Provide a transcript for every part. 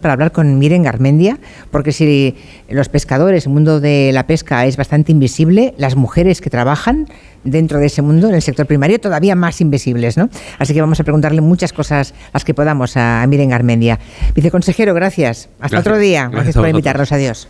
para hablar con Miren Garmendia, porque si los pescadores, el mundo de la pesca es bastante invisible, las mujeres que trabajan dentro de ese mundo, en el sector primario, todavía más invisibles, ¿no? Así que vamos a preguntarle muchas cosas, las que podamos, a Miren Garmendia. Viceconsejero, gracias. Hasta otro día. Gracias, gracias por invitarnos. Adiós.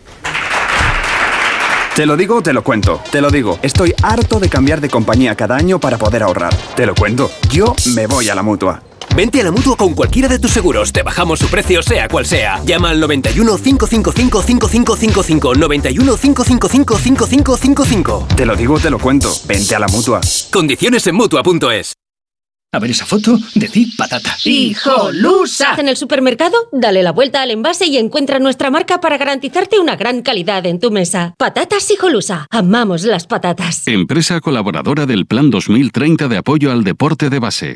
Te lo digo te lo cuento. Te lo digo. Estoy harto de cambiar de compañía cada año para poder ahorrar. Te lo cuento. Yo me voy a la mutua. Vente a la mutua con cualquiera de tus seguros. Te bajamos su precio, sea cual sea. Llama al 91 555 5555. 91 555 5555. Te lo digo, te lo cuento. Vente a la mutua. Condiciones en mutua.es. A ver esa foto, decir patata. ¡Hijolusa! En el supermercado, dale la vuelta al envase y encuentra nuestra marca para garantizarte una gran calidad en tu mesa. Patatas Hijolusa. Amamos las patatas. Empresa colaboradora del Plan 2030 de apoyo al deporte de base.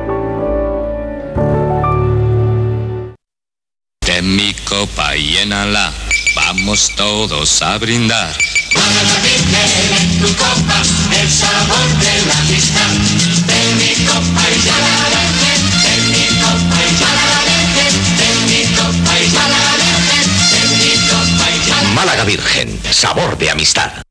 Ten mi copa y llénala, vamos todos a brindar. Para la Virgen en tu copa, el sabor de la amistad. Ten mi copa y ya la Virgen, ten mi copa y ya la Virgen, ten mi copa y ya la Virgen, ten mi copa y ya la Málaga Virgen, sabor de amistad.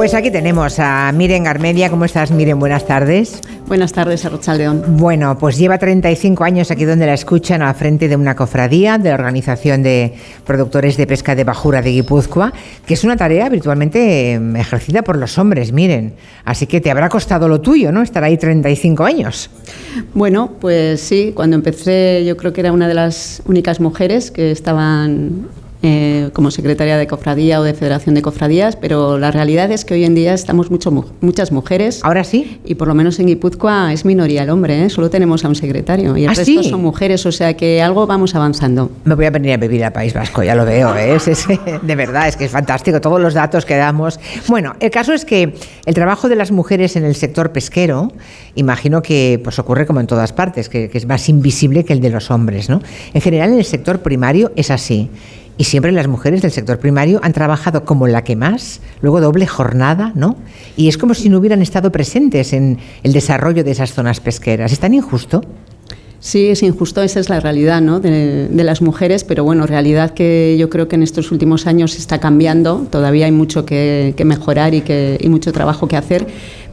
Pues aquí tenemos a Miren Garmedia. ¿Cómo estás, Miren? Buenas tardes. Buenas tardes, León. Bueno, pues lleva 35 años aquí donde la escuchan al frente de una cofradía de la Organización de Productores de Pesca de Bajura de Guipúzcoa, que es una tarea virtualmente em, ejercida por los hombres, miren. Así que te habrá costado lo tuyo, ¿no? Estar ahí 35 años. Bueno, pues sí, cuando empecé yo creo que era una de las únicas mujeres que estaban eh, como secretaria de cofradía o de federación de cofradías, pero la realidad es que hoy en día estamos mucho, muchas mujeres. Ahora sí. Y por lo menos en Guipúzcoa es minoría el hombre, ¿eh? solo tenemos a un secretario y el ¿Ah, resto son mujeres, o sea que algo vamos avanzando. Me voy a venir a vivir al País Vasco, ya lo veo, ¿eh? de verdad, es que es fantástico todos los datos que damos. Bueno, el caso es que el trabajo de las mujeres en el sector pesquero, imagino que pues ocurre como en todas partes, que, que es más invisible que el de los hombres, ¿no? En general en el sector primario es así. Y siempre las mujeres del sector primario han trabajado como la que más, luego doble jornada, ¿no? Y es como si no hubieran estado presentes en el desarrollo de esas zonas pesqueras. ¿Es tan injusto? Sí, es injusto, esa es la realidad ¿no? de, las mujeres, pero bueno, realidad que yo creo que en estos últimos años está cambiando, todavía hay mucho que, mejorar y, que, y mucho trabajo que hacer,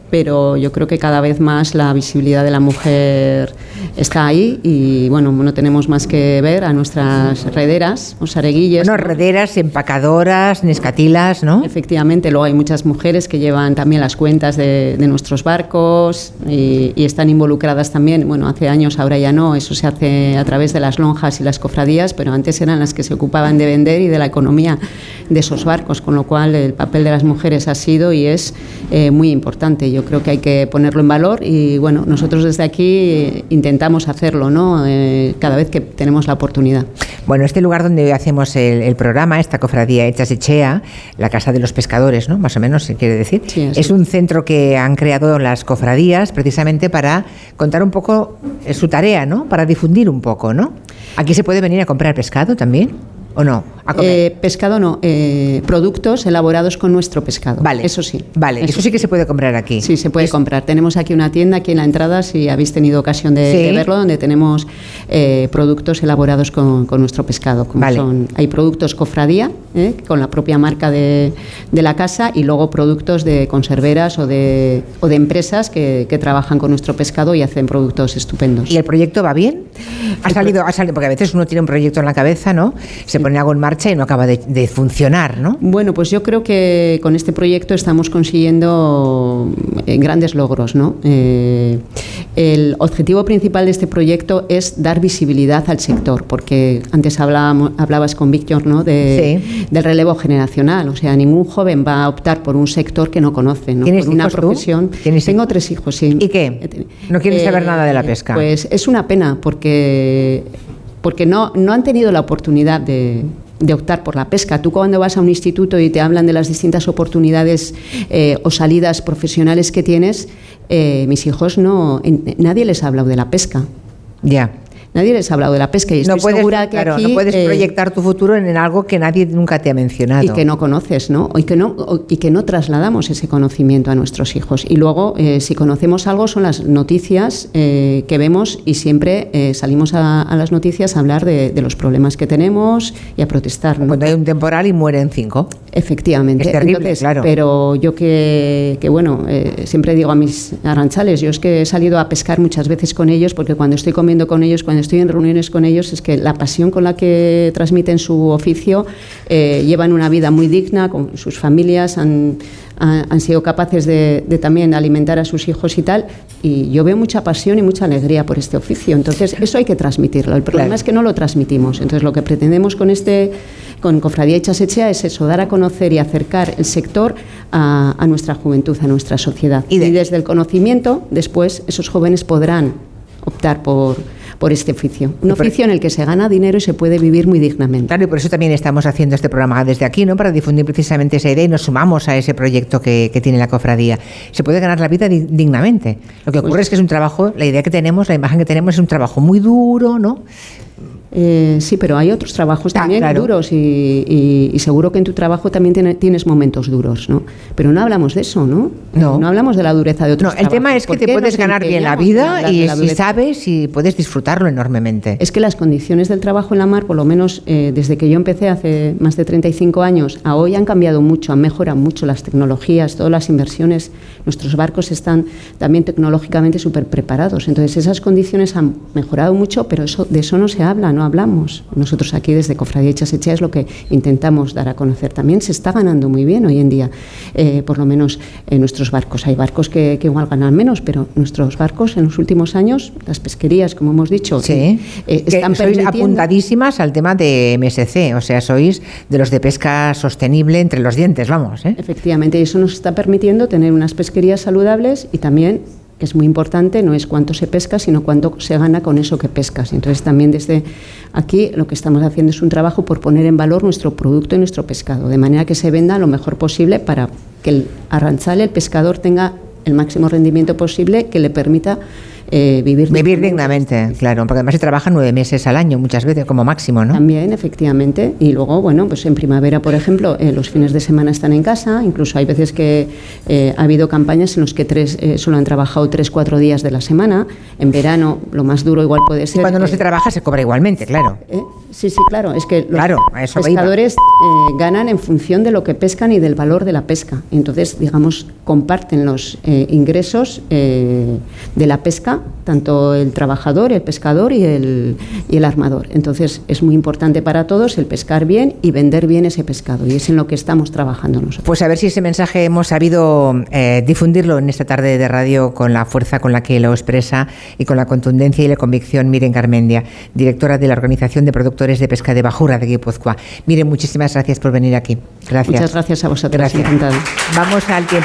pero yo creo que cada vez más la visibilidad de la mujer está ahí y bueno, no tenemos más que ver a nuestras rederas o sareguilles. Bueno, rederas, empacadoras, nescatilas, ¿no? Efectivamente, luego hay muchas mujeres que llevan también las cuentas de, nuestros barcos y, están involucradas también, bueno, hace años, ahora ya no, eso se hace a través de las lonjas y las cofradías, pero antes eran las que se ocupaban de vender y de la economía de esos barcos, con lo cual el papel de las mujeres ha sido y es eh, muy importante yo creo que hay que ponerlo en valor y bueno, nosotros desde aquí intentamos hacerlo, ¿no? Eh, cada vez que tenemos la oportunidad. Bueno, este lugar donde hoy hacemos el, programa, esta cofradía Hechas Echea, la Casa de los Pescadores, ¿no? Más o menos, se quiere decir. es un centro que han creado las cofradías precisamente para contar un poco su tarea, ¿no? Para difundir un poco, ¿no? Aquí se puede venir a comprar pescado también. ¿O no? Eh, pescado no, eh, productos elaborados con nuestro pescado. Vale. Eso sí. Vale, eso, sí que se puede comprar aquí. Sí, se puede comprar. Tenemos aquí una tienda aquí en la entrada, si habéis tenido ocasión de, Sí. de verlo, donde tenemos eh, productos elaborados con, con nuestro pescado. como Vale. son- hay productos cofradía, ¿eh? con la propia marca de, de la casa, y luego productos de conserveras o de, o de empresas que, que trabajan con nuestro pescado y hacen productos estupendos. ¿Y el proyecto va bien? Ha salido, ha salido, porque a veces uno tiene un proyecto en la cabeza, ¿no? Se pone algo en marcha y no acaba de, de funcionar, ¿no? Bueno, pues yo creo que con este proyecto estamos consiguiendo eh, grandes logros. ¿no? Eh, el objetivo principal de este proyecto es dar visibilidad al sector, porque antes hablábamos, hablabas con Víctor ¿no? de, del relevo generacional. O sea, ningún joven va a optar por un sector que no conoce, ¿no? ¿Tienes por una hijos tú? profesión. Tengo tres hijos, sí. ¿Y qué? ¿No quieren saber nada de la pesca? Pues es una pena porque, porque no, no han tenido la oportunidad de, de optar por la pesca. Tú cuando vas a un instituto y te hablan de las distintas oportunidades eh, o salidas profesionales que tienes, eh, mis hijos no, en- nadie les ha hablado de la pesca. Ya. Nadie les ha hablado de la pesca y estoy No puedes, segura que claro, aquí, no puedes eh, proyectar tu futuro en algo que nadie nunca te ha mencionado. y que no conoces, ¿no? Y que no, y que no trasladamos ese conocimiento a nuestros hijos. Y luego, eh, si conocemos algo, son las noticias eh, que vemos y siempre eh, salimos a, a las noticias a hablar de, de los problemas que tenemos y a protestar. ¿no? Cuando hay un temporal y mueren cinco. Efectivamente. Es terrible, Entonces, claro. Pero yo que, que, bueno, eh, siempre digo a mis arranchales, yo es que he salido a pescar muchas veces con ellos, porque cuando estoy comiendo con ellos, cuando estoy en reuniones con ellos, es que la pasión con la que transmiten su oficio, eh, llevan una vida muy digna con sus familias, han, han, sido capaces de, de también alimentar a sus hijos y tal, y yo veo mucha pasión y mucha alegría por este oficio. Entonces, eso hay que transmitirlo. El problema Claro. es que no lo transmitimos. Entonces, lo que pretendemos con este con Cofradía Echasechea es eso, dar a conocer y acercar el sector a, a nuestra juventud, a nuestra sociedad. Y, desde el conocimiento, después, esos jóvenes podrán optar por, por este oficio. Un oficio en el que se gana dinero y se puede vivir muy dignamente. Claro, y por eso también estamos haciendo este programa desde aquí, ¿no? Para difundir precisamente esa idea y nos sumamos a ese proyecto que, que tiene la cofradía. Se puede ganar la vida di- dignamente. Lo que ocurre es que es un trabajo, la idea que tenemos, la imagen que tenemos es un trabajo muy duro, ¿no? Eh, sí, pero hay otros trabajos también claro. duros y, y- y seguro que en tu trabajo también tiene- tienes momentos duros, ¿no? Pero no hablamos de eso, ¿no? No. hablamos de la dureza de otros No, el tema es que ¿Por te puedes ganar bien la vida y la si dureza? sabes y puedes disfrutarlo enormemente. Es que las condiciones del trabajo en la mar, por lo menos eh, desde que yo empecé hace más de 35 años a hoy, han cambiado mucho, han mejorado mucho las tecnologías, todas las inversiones. Nuestros barcos están también tecnológicamente súper preparados. Entonces, esas condiciones han mejorado mucho, pero eso, de eso no se habla, no hablamos. Nosotros aquí desde Cofradía Echasechea es lo que intentamos dar a conocer. También se está ganando muy bien hoy en día, eh, por lo menos en nuestros barcos. Hay barcos que, que igual ganan menos, pero nuestros barcos en los últimos años, las pesquerías, como hemos dicho, Sí. eh, Que están sois apuntadísimas al tema de MSC, o sea, sois de los de pesca sostenible entre los dientes, vamos. ¿eh? Efectivamente, y eso nos está permitiendo tener unas pesquerías saludables y también, que es muy importante, no es cuánto se pesca, sino cuánto se gana con eso que pescas. Entonces, también desde aquí lo que estamos haciendo es un trabajo por poner en valor nuestro producto y nuestro pescado, de manera que se venda lo mejor posible para que el arranchal, el pescador, tenga el máximo rendimiento posible que le permita eh, vivir Vivir dignamente, claro, porque además se trabaja nueve meses al año muchas veces como máximo, ¿no? También, efectivamente. Y luego, bueno, pues en primavera, por ejemplo, eh, los fines de semana están en casa. Incluso hay veces que eh, ha habido campañas en los que tres, solo han trabajado tres, cuatro días de la semana. En verano, lo más duro igual puede ser. Cuando no se trabaja se cobra igualmente, claro. sí, sí, claro. Es que los Claro, pescadores ganan en función de lo que pescan y del valor de la pesca. Y entonces, digamos, comparten los ingresos de la pesca, tanto el trabajador, el pescador y el, y el armador. Entonces, es muy importante para todos el pescar bien y vender bien ese pescado. Y es en lo que estamos trabajando nosotros. Pues a ver si ese mensaje hemos sabido eh, difundirlo en esta tarde de radio con la fuerza con la que lo expresa y con la contundencia y la convicción Miren Carmendia, directora de la Organización de Productores de Pesca de Bajura de Guipúzcoa. Miren, muchísimas gracias por venir aquí. Gracias. Muchas gracias a vosotros. Gracias. Vamos al tiempo.